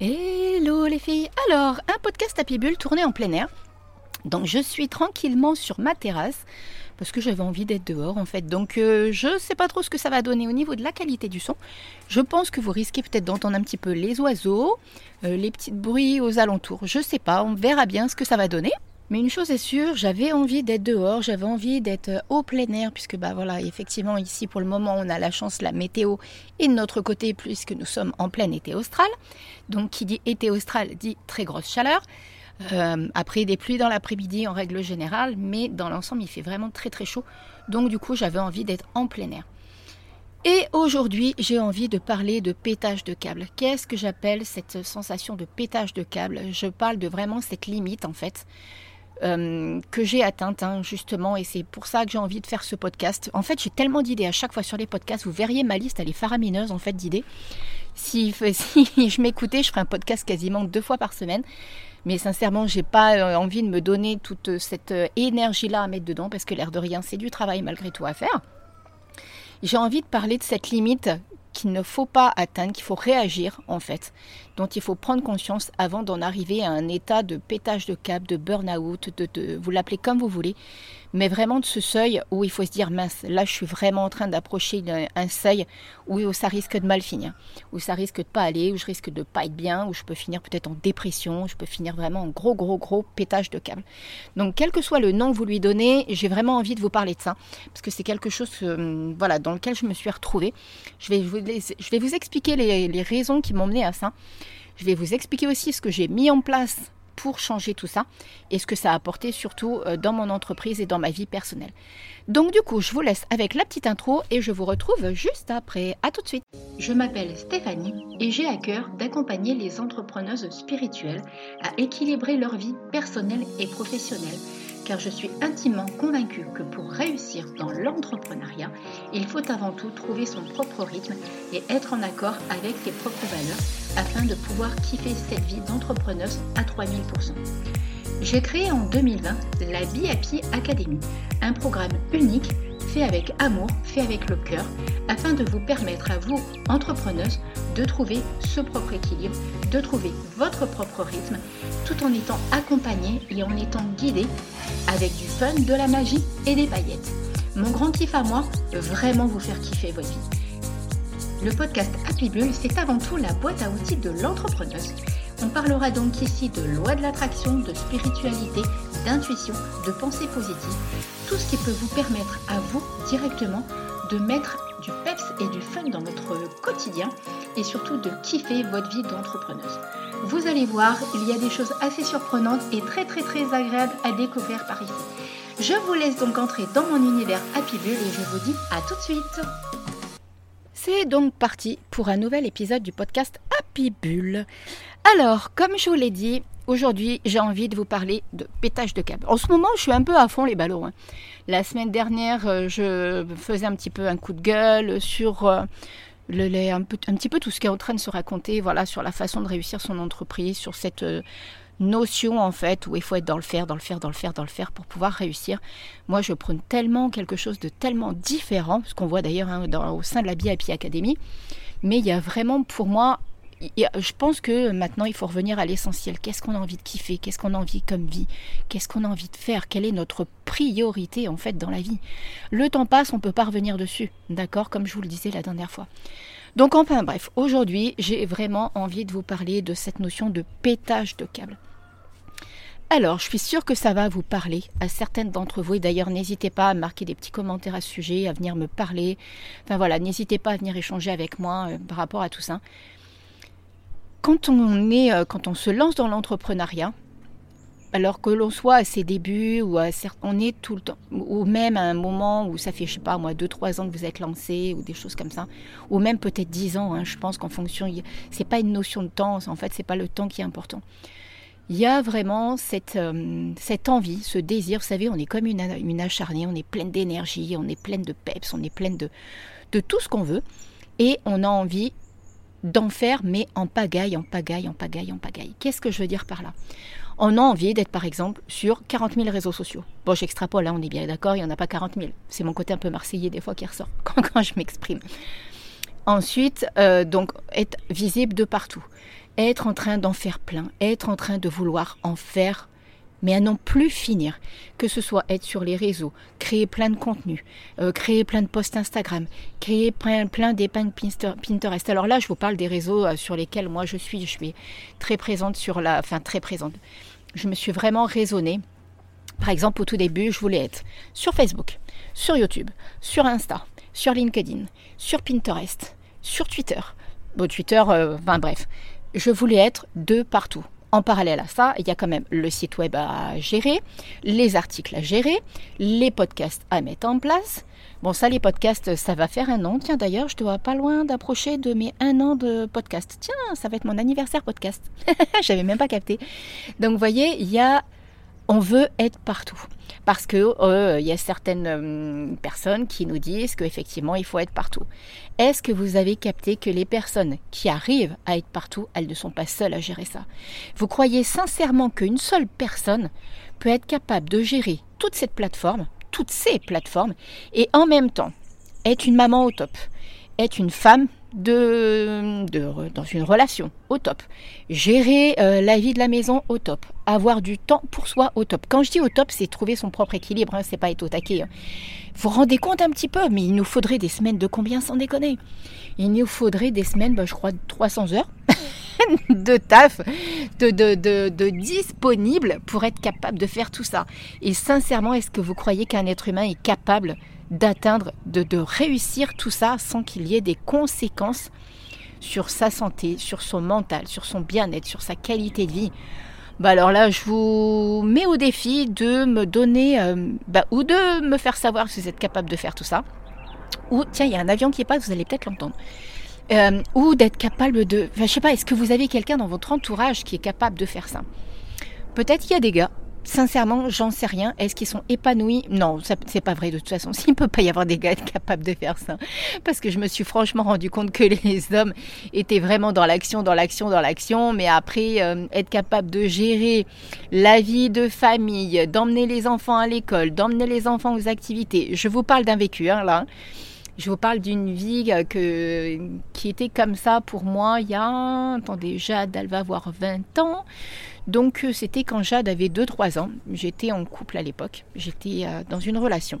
Hello les filles Alors, un podcast à Bulle tourné en plein air. Donc je suis tranquillement sur ma terrasse parce que j'avais envie d'être dehors en fait. Donc euh, je ne sais pas trop ce que ça va donner au niveau de la qualité du son. Je pense que vous risquez peut-être d'entendre un petit peu les oiseaux, euh, les petits bruits aux alentours. Je ne sais pas, on verra bien ce que ça va donner. Mais une chose est sûre, j'avais envie d'être dehors, j'avais envie d'être euh, au plein air, puisque bah voilà, effectivement ici pour le moment on a la chance, la météo est de notre côté puisque nous sommes en plein été austral. Donc qui dit été austral dit très grosse chaleur. Euh, après des pluies dans l'après-midi en règle générale, mais dans l'ensemble il fait vraiment très très chaud. Donc du coup j'avais envie d'être en plein air. Et aujourd'hui, j'ai envie de parler de pétage de câble. Qu'est-ce que j'appelle cette sensation de pétage de câble? Je parle de vraiment cette limite en fait euh, que j'ai atteinte hein, justement et c'est pour ça que j'ai envie de faire ce podcast. En fait, j'ai tellement d'idées à chaque fois sur les podcasts. Vous verriez ma liste, elle est faramineuse en fait d'idées. Si, si je m'écoutais, je ferais un podcast quasiment deux fois par semaine. Mais sincèrement, j'ai pas euh, envie de me donner toute cette euh, énergie-là à mettre dedans parce que l'air de rien, c'est du travail malgré tout à faire. J'ai envie de parler de cette limite qu'il ne faut pas atteindre, qu'il faut réagir en fait, dont il faut prendre conscience avant d'en arriver à un état de pétage de câble, de burn-out, de, vous l'appelez comme vous voulez, mais vraiment de ce seuil où il faut se dire mince, là je suis vraiment en train d'approcher un seuil où ça risque de mal finir, où ça risque de pas aller, où je risque de pas être bien, où je peux finir peut-être en dépression, je peux finir vraiment en gros gros gros pétage de câble. Donc quel que soit le nom que vous lui donnez, j'ai vraiment envie de vous parler de ça parce que c'est quelque chose hum, voilà dans lequel je me suis retrouvée. Je vais vous, je vais vous expliquer les, les raisons qui m'ont mené à ça. Je vais vous expliquer aussi ce que j'ai mis en place pour changer tout ça et ce que ça a apporté surtout euh, dans mon entreprise et dans ma vie personnelle. Donc du coup, je vous laisse avec la petite intro et je vous retrouve juste après. À tout de suite. Je m'appelle Stéphanie et j'ai à cœur d'accompagner les entrepreneuses spirituelles à équilibrer leur vie personnelle et professionnelle car je suis intimement convaincue que pour réussir dans l'entrepreneuriat, il faut avant tout trouver son propre rythme et être en accord avec ses propres valeurs afin de pouvoir kiffer cette vie d'entrepreneuse à 3000%. J'ai créé en 2020 la Be Academy, un programme unique fait avec amour, fait avec le cœur, afin de vous permettre à vous, entrepreneuses, de trouver ce propre équilibre, de trouver votre propre rythme, tout en étant accompagné et en étant guidé avec du fun, de la magie et des paillettes. Mon grand kiff à moi, vraiment vous faire kiffer votre vie. Le podcast Happy Bull, c'est avant tout la boîte à outils de l'entrepreneuse. On parlera donc ici de loi de l'attraction, de spiritualité, d'intuition, de pensée positive, tout ce qui peut vous permettre à vous directement de mettre du peps et du fun dans votre quotidien et surtout de kiffer votre vie d'entrepreneuse. Vous allez voir, il y a des choses assez surprenantes et très très très agréables à découvrir par ici. Je vous laisse donc entrer dans mon univers Happy Bull et je vous dis à tout de suite. C'est donc parti pour un nouvel épisode du podcast Happy Bull. Alors, comme je vous l'ai dit, aujourd'hui j'ai envie de vous parler de pétage de câble. En ce moment, je suis un peu à fond les ballons. Hein. La semaine dernière, euh, je faisais un petit peu un coup de gueule sur euh, un, petit peu tout ce qui est en train de se raconter, voilà, sur la façon de réussir son entreprise, sur cette euh, notion en fait où il faut être dans le faire, dans le faire, dans le faire, dans le faire pour pouvoir réussir. Moi, je prône tellement quelque chose de tellement différent, ce qu'on voit d'ailleurs hein, au sein de la BIP Academy. Mais il y a vraiment pour moi je pense que maintenant, il faut revenir à l'essentiel. Qu'est-ce qu'on a envie de kiffer? Qu'est-ce qu'on a envie comme vie? Qu'est-ce qu'on a envie de faire? Quelle est notre priorité en fait dans la vie? Le temps passe, on ne peut pas revenir dessus, d'accord? Comme je vous le disais la dernière fois. Donc enfin bref, aujourd'hui, j'ai vraiment envie de vous parler de cette notion de pétage de câble. Alors, je suis sûre que ça va vous parler à certaines d'entre vous. Et d'ailleurs, n'hésitez pas à marquer des petits commentaires à ce sujet, à venir me parler. Enfin voilà, n'hésitez pas à venir échanger avec moi euh, par rapport à tout ça quand on est, euh, quand on se lance dans l'entrepreneuriat, alors que l'on soit à ses débuts ou à, on est tout le temps, ou même à un moment où ça fait, je sais pas moi, 2-3 ans que vous êtes lancé ou des choses comme ça, ou même peut-être 10 ans, hein, je pense qu'en fonction, c'est pas une notion de temps, en fait, c'est pas le temps qui est important. Il y a vraiment cette, euh, cette envie, ce désir, vous savez, on est comme une, une acharnée, on est pleine d'énergie, on est pleine de peps, on est pleine de, de tout ce qu'on veut, et on a envie d'en faire, mais en pagaille, en pagaille, en pagaille, en pagaille. Qu'est-ce que je veux dire par là? On a envie d'être, par exemple, sur 40 000 réseaux sociaux. Bon, j'extrapole, là, hein, on est bien d'accord, il n'y en a pas 40 000. C'est mon côté un peu marseillais, des fois, qui ressort quand, je m'exprime. Ensuite, euh, donc, être visible de partout. être en train d'en faire plein, être en train de vouloir en faire mais à n'en plus finir. Que ce soit être sur les réseaux, créer plein de contenus, euh, créer plein de posts Instagram, créer plein, plein d'épingles Pinterest. Alors là, je vous parle des réseaux euh, sur lesquels moi je suis. Je suis très présente sur la. Enfin, très présente. Je me suis vraiment raisonnée. Par exemple, au tout début, je voulais être sur Facebook, sur YouTube, sur Insta, sur LinkedIn, sur Pinterest, sur Twitter. Bon, Twitter, euh, enfin bref. Je voulais être de partout. En parallèle à ça, il y a quand même le site web à gérer, les articles à gérer, les podcasts à mettre en place. Bon, ça, les podcasts, ça va faire un an. Tiens, d'ailleurs, je dois pas loin d'approcher de mes un an de podcast. Tiens, ça va être mon anniversaire podcast. J'avais même pas capté. Donc, vous voyez, il y a on veut être partout. Parce que euh, y a certaines euh, personnes qui nous disent qu'effectivement il faut être partout. Est-ce que vous avez capté que les personnes qui arrivent à être partout, elles ne sont pas seules à gérer ça? Vous croyez sincèrement qu'une seule personne peut être capable de gérer toute cette plateforme, toutes ces plateformes, et en même temps être une maman au top, être une femme de, dans une relation au top, gérer euh, la vie de la maison au top, avoir du temps pour soi au top. Quand je dis au top, c'est trouver son propre équilibre, hein, c'est pas être au taquet. Hein. Vous vous rendez compte un petit peu, mais il nous faudrait des semaines de combien sans déconner? Il nous faudrait des semaines, bah, je crois, 300 heures de taf, de, de, de, de disponible pour être capable de faire tout ça. Et sincèrement, est-ce que vous croyez qu'un être humain est capable d'atteindre, de, de réussir tout ça sans qu'il y ait des conséquences sur sa santé, sur son mental, sur son bien-être, sur sa qualité de vie. Bah alors là, je vous mets au défi de me donner, euh, bah, ou de me faire savoir si vous êtes capable de faire tout ça. Ou, tiens, il y a un avion qui passe, vous allez peut-être l'entendre. Euh, ou d'être capable de... Enfin, je sais pas, est-ce que vous avez quelqu'un dans votre entourage qui est capable de faire ça? Peut-être qu'il y a des gars Sincèrement, j'en sais rien. Est-ce qu'ils sont épanouis? Non, c'est pas vrai de toute façon. S'il ne peut pas y avoir des gars capables de faire ça. Parce que je me suis franchement rendu compte que les hommes étaient vraiment dans l'action, dans l'action, dans l'action. Mais après, euh, être capable de gérer la vie de famille, d'emmener les enfants à l'école, d'emmener les enfants aux activités. Je vous parle d'un vécu, hein, là. Je vous parle d'une vie qui était comme ça pour moi il y a, attendez, Jade, elle va avoir 20 ans. Donc euh, c'était quand Jade avait 2-3 ans. J'étais en couple à l'époque. J'étais euh, dans une relation.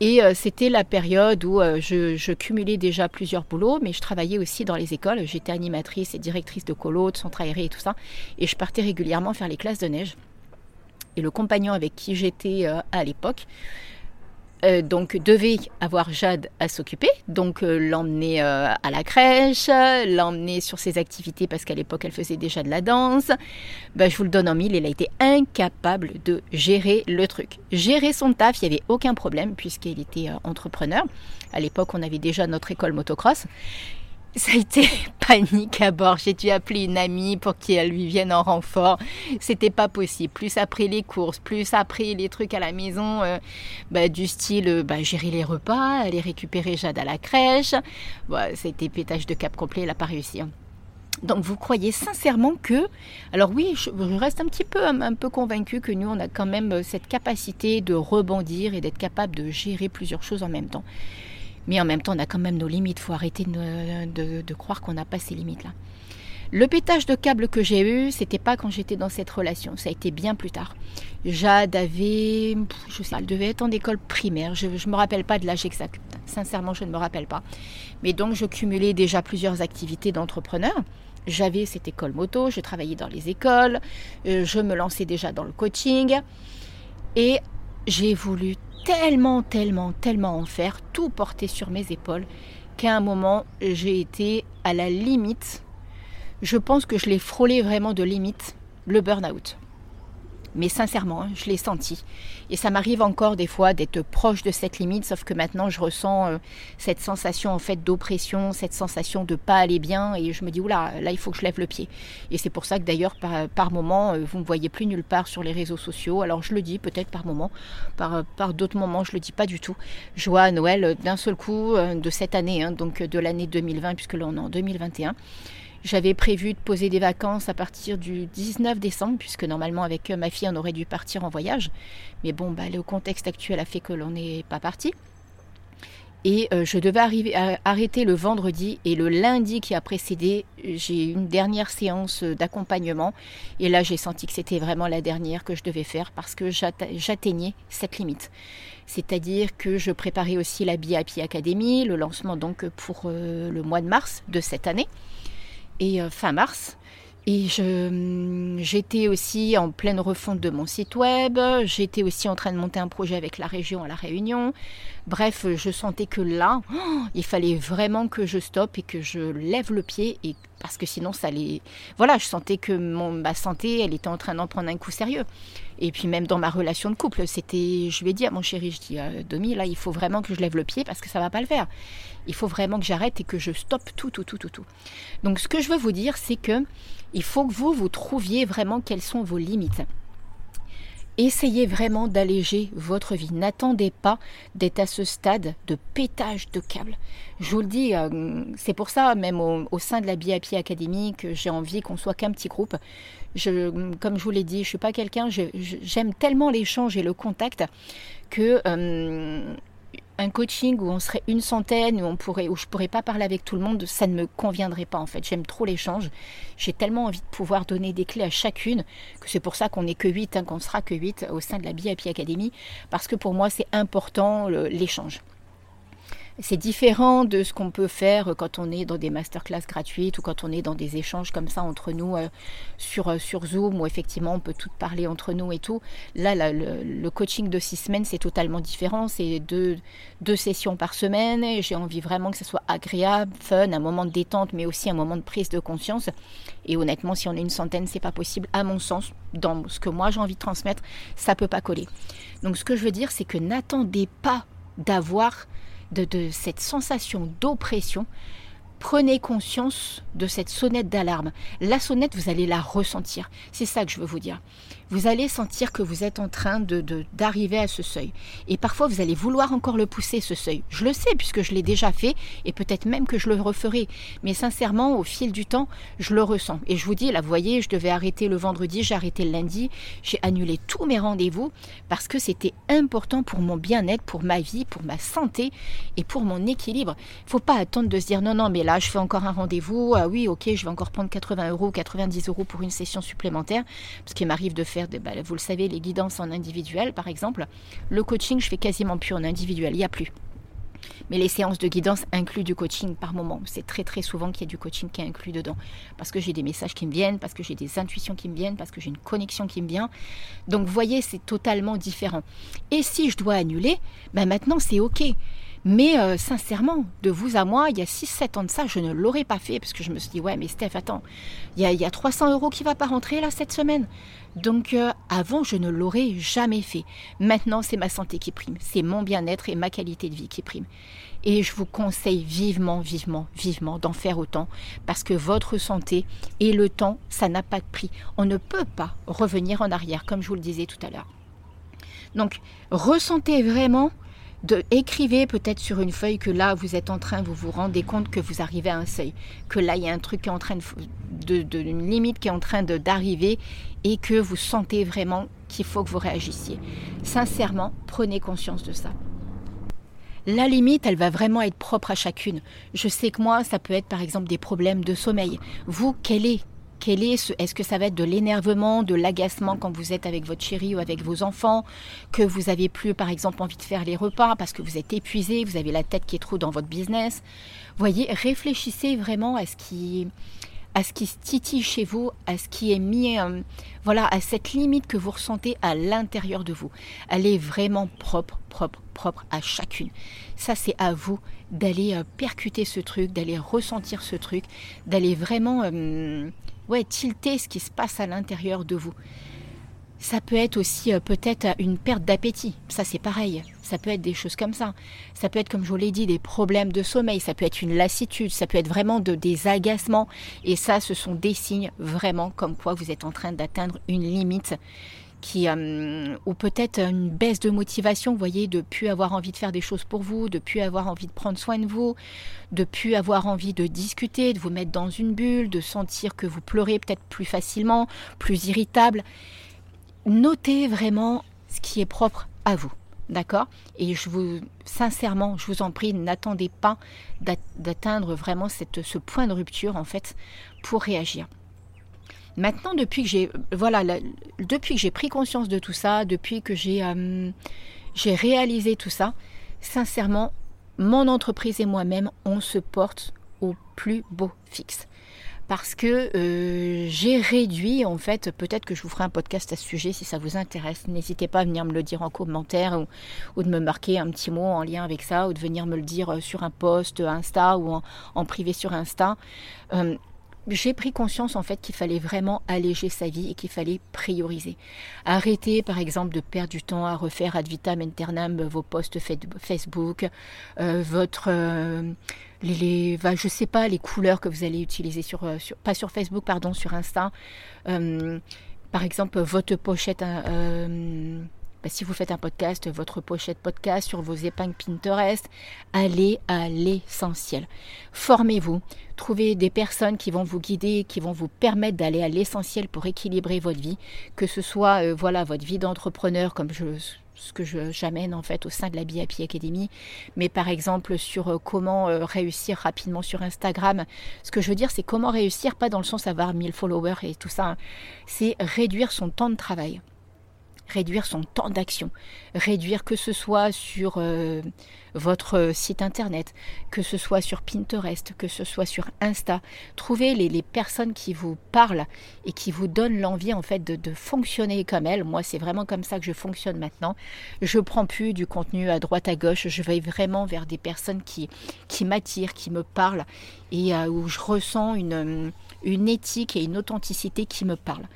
Et euh, c'était la période où je, cumulais déjà plusieurs boulots, mais je travaillais aussi dans les écoles. J'étais animatrice et directrice de colo, de centre aéré et tout ça. Et je partais régulièrement faire les classes de neige. Et le compagnon avec qui j'étais à l'époque, euh, donc devait avoir Jade à s'occuper, donc euh, l'emmener euh, à la crèche, l'emmener sur ses activités parce qu'à l'époque elle faisait déjà de la danse. Ben, je vous le donne en mille, il a été incapable de gérer le truc. Gérer son taf, il n'y avait aucun problème puisqu'il était entrepreneur. À l'époque, on avait déjà notre école motocross ça a été panique à bord. J'ai dû appeler une amie pour qu'elle lui vienne en renfort. C'était pas possible. Plus après les courses, plus après les trucs à la maison, euh, bah, du style euh, bah, gérer les repas, aller récupérer Jade à la crèche. Bah, C'était pétage de cap complet, elle n'a pas réussi. Hein. Donc vous croyez sincèrement que, alors oui, je, reste un petit peu un, peu convaincu que nous on a quand même euh, cette capacité de rebondir et d'être capable de gérer plusieurs choses en même temps. Mais en même temps, on a quand même nos limites. Il faut arrêter de, croire qu'on n'a pas ces limites-là. Le pétage de câble que j'ai eu, c'était pas quand j'étais dans cette relation. Ça a été bien plus tard. Jade avait, je sais, elle devait être en école primaire. Je ne me rappelle pas de l'âge exact. Sincèrement, je ne me rappelle pas. Mais donc, je cumulais déjà plusieurs activités d'entrepreneur. J'avais cette école moto, je travaillais dans les écoles, euh, je me lançais déjà dans le coaching. Et j'ai voulu tellement, tellement, tellement en faire, tout porter sur mes épaules, qu'à un moment, j'ai été à la limite. Je pense que je l'ai frôlé vraiment de limite, le burn-out. Mais sincèrement, hein, je l'ai senti. Et ça m'arrive encore des fois d'être proche de cette limite, sauf que maintenant je ressens euh, cette sensation en fait d'oppression, cette sensation de pas aller bien, et je me dis oula, là il faut que je lève le pied. Et c'est pour ça que d'ailleurs par, moment euh, vous me voyez plus nulle part sur les réseaux sociaux. Alors je le dis peut-être par moment, par, par d'autres moments je le dis pas du tout. Je vois à Noël d'un seul coup euh, de cette année, hein, donc de l'année 2020 puisque là on est en 2021. J'avais prévu de poser des vacances à partir du 19 décembre, puisque normalement avec ma fille on aurait dû partir en voyage. Mais bon, bah, le contexte actuel a fait que l'on n'est pas parti. Et euh, je devais arrêter le vendredi et le lundi qui a précédé, j'ai eu une dernière séance d'accompagnement. Et là, j'ai senti que c'était vraiment la dernière que je devais faire parce que j'atteignais cette limite. C'est-à-dire que je préparais aussi la BIP Academy, le lancement donc pour euh, le mois de mars de cette année. Et euh, fin mars, et j'étais aussi en pleine refonte de mon site web, j'étais aussi en train de monter un projet avec la région à La Réunion. Bref, je sentais que là, oh, il fallait vraiment que je stoppe et que je lève le pied et parce que sinon ça allait voilà, je sentais que mon, ma santé, elle était en train d'en prendre un coup sérieux. Et puis même dans ma relation de couple, c'était je lui ai dit à mon chéri, je dis euh, Domi, là, il faut vraiment que je lève le pied parce que ça va pas le faire. Il faut vraiment que j'arrête et que je stoppe tout tout tout tout tout. Donc ce que je veux vous dire, c'est que il faut que vous, vous trouviez vraiment quelles sont vos limites. Essayez vraiment d'alléger votre vie. N'attendez pas d'être à ce stade de pétage de câble. Je vous le dis, euh, c'est pour ça, même au, sein de la BIP Academy, que j'ai envie qu'on soit qu'un petit groupe. Comme je vous l'ai dit, je ne suis pas quelqu'un, j'aime tellement l'échange et le contact que euh, un coaching où on serait une centaine, où, on pourrait, où je pourrais pas parler avec tout le monde, ça ne me conviendrait pas en fait. J'aime trop l'échange. J'ai tellement envie de pouvoir donner des clés à chacune que c'est pour ça qu'on n'est que 8, hein, qu'on sera que 8 au sein de la BIP Academy, parce que pour moi c'est important l'échange. C'est différent de ce qu'on peut faire quand on est dans des masterclass gratuites ou quand on est dans des échanges comme ça entre nous euh, sur, euh, sur Zoom où effectivement on peut tout parler entre nous et tout. Là, le, coaching de six semaines, c'est totalement différent. C'est deux, deux sessions par semaine et j'ai envie vraiment que ce soit agréable, fun, un moment de détente, mais aussi un moment de prise de conscience. Et honnêtement, si on est une centaine, c'est pas possible, à mon sens, dans ce que moi j'ai envie de transmettre, ça peut pas coller. Donc ce que je veux dire, c'est que n'attendez pas d'avoir de, cette sensation d'oppression, prenez conscience de cette sonnette d'alarme. La sonnette, vous allez la ressentir. C'est ça que je veux vous dire vous allez sentir que vous êtes en train de, d'arriver à ce seuil. Et parfois, vous allez vouloir encore le pousser, ce seuil. Je le sais, puisque je l'ai déjà fait, et peut-être même que je le referai. Mais sincèrement, au fil du temps, je le ressens. Et je vous dis, là, vous voyez, je devais arrêter le vendredi, j'ai arrêté le lundi, j'ai annulé tous mes rendez-vous, parce que c'était important pour mon bien-être, pour ma vie, pour ma santé, et pour mon équilibre. Il ne faut pas attendre de se dire, non, non, mais là, je fais encore un rendez-vous, ah oui, ok, je vais encore prendre 80 euros, 90 euros pour une session supplémentaire, parce qu'il m'arrive de faire vous le savez, les guidances en individuel, par exemple. Le coaching, je fais quasiment plus en individuel, il n'y a plus. Mais les séances de guidance incluent du coaching par moment. C'est très très souvent qu'il y a du coaching qui est inclus dedans. Parce que j'ai des messages qui me viennent, parce que j'ai des intuitions qui me viennent, parce que j'ai une connexion qui me vient. Donc voyez, c'est totalement différent. Et si je dois annuler, ben maintenant c'est OK. Mais euh, sincèrement, de vous à moi, il y a 6-7 ans de ça, je ne l'aurais pas fait parce que je me suis dit, ouais, mais Steph, attends, il y a, 300 euros qui va pas rentrer là cette semaine. Donc euh, avant, je ne l'aurais jamais fait. Maintenant, c'est ma santé qui prime, c'est mon bien-être et ma qualité de vie qui prime. Et je vous conseille vivement, vivement, vivement d'en faire autant parce que votre santé et le temps, ça n'a pas de prix. On ne peut pas revenir en arrière, comme je vous le disais tout à l'heure. Donc, ressentez vraiment de écrivez peut-être sur une feuille que là vous êtes en train, vous vous rendez compte que vous arrivez à un seuil, que là il y a un truc qui est en train de, de, une limite qui est en train d'arriver et que vous sentez vraiment qu'il faut que vous réagissiez. Sincèrement, prenez conscience de ça. La limite, elle va vraiment être propre à chacune. Je sais que moi, ça peut être par exemple des problèmes de sommeil. Vous, quel est est est-ce que ça va être de l'énervement, de l'agacement quand vous êtes avec votre chérie ou avec vos enfants, que vous avez plus par exemple envie de faire les repas parce que vous êtes épuisé, vous avez la tête qui est trop dans votre business. Voyez, réfléchissez vraiment à ce qui à ce qui se titille chez vous, à ce qui est mis, euh, voilà, à cette limite que vous ressentez à l'intérieur de vous. Elle est vraiment propre, propre, propre à chacune. Ça, c'est à vous d'aller euh, percuter ce truc, d'aller ressentir ce truc, d'aller vraiment euh, ouais, tilter ce qui se passe à l'intérieur de vous. Ça peut être aussi euh, peut-être une perte d'appétit. Ça, c'est pareil. Ça peut être des choses comme ça. Ça peut être, comme je vous l'ai dit, des problèmes de sommeil. Ça peut être une lassitude. Ça peut être vraiment de, des agacements. Et ça, ce sont des signes vraiment comme quoi vous êtes en train d'atteindre une limite euh, ou peut-être une baisse de motivation, vous voyez, de plus avoir envie de faire des choses pour vous, de plus avoir envie de prendre soin de vous, de plus avoir envie de discuter, de vous mettre dans une bulle, de sentir que vous pleurez peut-être plus facilement, plus irritable. Notez vraiment ce qui est propre à vous. D'accord? Et je vous, sincèrement, je vous en prie, n'attendez pas d'atteindre vraiment ce point de rupture, en fait, pour réagir. Maintenant, depuis que j'ai, voilà, depuis que j'ai pris conscience de tout ça, depuis que j'ai, euh, j'ai réalisé tout ça, sincèrement, mon entreprise et moi-même, on se porte au plus beau fixe parce que euh, j'ai réduit, en fait, peut-être que je vous ferai un podcast à ce sujet si ça vous intéresse. N'hésitez pas à venir me le dire en commentaire ou, de me marquer un petit mot en lien avec ça ou de venir me le dire euh, sur un post Insta ou en, privé sur Insta. Euh, j'ai pris conscience en fait qu'il fallait vraiment alléger sa vie et qu'il fallait prioriser. Arrêter par exemple de perdre du temps à refaire ad vitam aeternam vos posts Facebook, euh, votre euh, les, je sais pas les couleurs que vous allez utiliser sur, euh, pas sur Facebook pardon sur Insta. par exemple votre pochette bah, si vous faites un podcast, votre pochette podcast sur vos épingles Pinterest, allez à l'essentiel. Formez-vous, trouvez des personnes qui vont vous guider, qui vont vous permettre d'aller à l'essentiel pour équilibrer votre vie, que ce soit euh, voilà votre vie d'entrepreneur comme ce que j'amène en fait au sein de la BIAPI Academy, mais par exemple sur euh, comment euh, réussir rapidement sur Instagram. Ce que je veux dire, c'est comment réussir, pas dans le sens d'avoir 1000 followers et tout ça, hein. c'est réduire son temps de travail réduire son temps d'action, réduire que ce soit sur euh, votre site internet, que ce soit sur Pinterest, que ce soit sur Insta. Trouvez les, personnes qui vous parlent et qui vous donnent l'envie en fait de, fonctionner comme elles. Moi, c'est vraiment comme ça que je fonctionne maintenant. Je prends plus du contenu à droite à gauche. Je vais vraiment vers des personnes qui, qui m'attirent, qui me parlent et euh, où je ressens une, une éthique et une authenticité qui me parlent.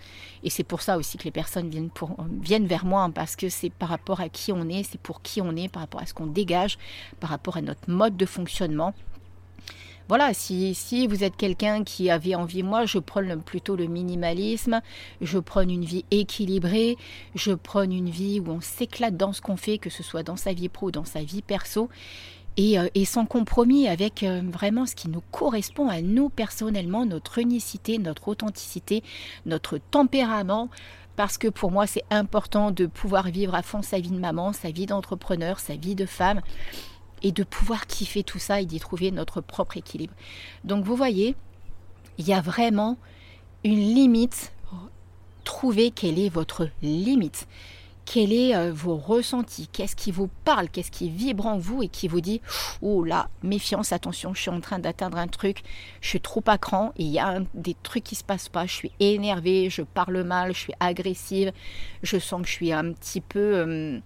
Et c'est pour ça aussi que les personnes viennent, pour, viennent vers moi, hein, parce que c'est par rapport à qui on est, c'est pour qui on est, par rapport à ce qu'on dégage, par rapport à notre mode de fonctionnement. Voilà, si, si vous êtes quelqu'un qui avait envie, moi je prône plutôt le minimalisme, je prône une vie équilibrée, je prône une vie où on s'éclate dans ce qu'on fait, que ce soit dans sa vie pro ou dans sa vie perso. Euh, et, sans compromis avec euh, vraiment ce qui nous correspond à nous personnellement, notre unicité, notre authenticité, notre tempérament. Parce que pour moi, c'est important de pouvoir vivre à fond sa vie de maman, sa vie d'entrepreneur, sa vie de femme, et de pouvoir kiffer tout ça et d'y trouver notre propre équilibre. Donc vous voyez, il y a vraiment une limite. Trouvez quelle est votre limite quels est euh, vos ressentis, qu'est-ce qui vous parle, qu'est-ce qui vibre en vous et qui vous dit oh là, méfiance, attention, je suis en train d'atteindre un truc, je suis trop à cran il y a des trucs qui se passent pas, je suis énervée, je parle mal, je suis agressive, je sens que je suis un petit peu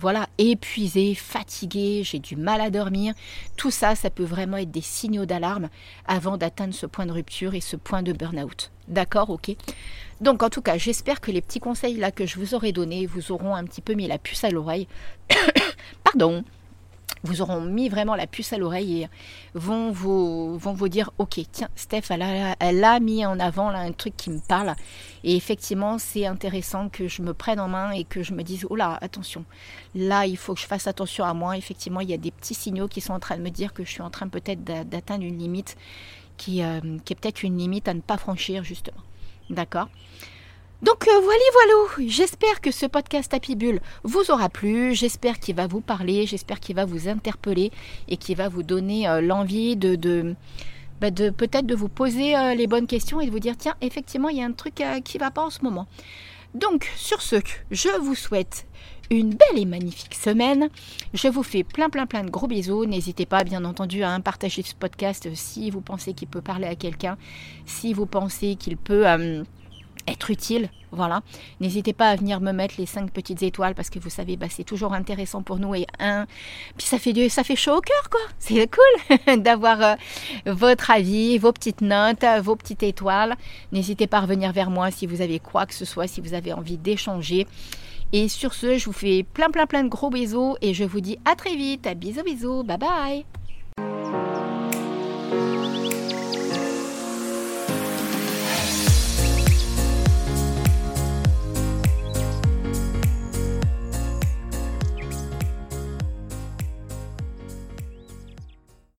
voilà, épuisée, fatiguée, j'ai du mal à dormir. Tout ça, ça peut vraiment être des signaux d'alarme avant d'atteindre ce point de rupture et ce point de burn-out. D'accord, ok donc en tout cas, j'espère que les petits conseils là que je vous aurai donnés vous auront un petit peu mis la puce à l'oreille. Pardon vous auront mis vraiment la puce à l'oreille et vont vous, vont dire ok tiens Steph elle a, mis en avant un truc qui me parle. Et effectivement c'est intéressant que je me prenne en main et que je me dise oh là attention là il faut que je fasse attention à moi. Effectivement il y a des petits signaux qui sont en train de me dire que je suis en train peut-être d'atteindre une limite qui, euh, qui est peut-être une limite à ne pas franchir justement. D'accord? Donc euh, voilà, voilà, j'espère que ce podcast Happy vous aura plu, j'espère qu'il va vous parler, j'espère qu'il va vous interpeller et qu'il va vous donner euh, l'envie de, bah, de peut-être de vous poser euh, les bonnes questions et de vous dire tiens, effectivement, il y a un truc qui va pas en ce moment. Donc sur ce, je vous souhaite une belle et magnifique semaine. Je vous fais plein plein plein de gros bisous. N'hésitez pas bien entendu à partager ce podcast si vous pensez qu'il peut parler à quelqu'un, si vous pensez qu'il peut être utile. Voilà. N'hésitez pas à venir me mettre les cinq petites étoiles parce que vous savez, bah, c'est toujours intéressant pour nous. Et un, puis ça fait, ça fait chaud au cœur, quoi. C'est cool d'avoir euh, votre avis, vos petites notes, vos petites étoiles. N'hésitez pas à revenir vers moi si vous avez quoi que ce soit, si vous avez envie d'échanger. Et sur ce, je vous fais plein plein plein de gros bisous et je vous dis à très vite. Bisous bisous. Bye bye.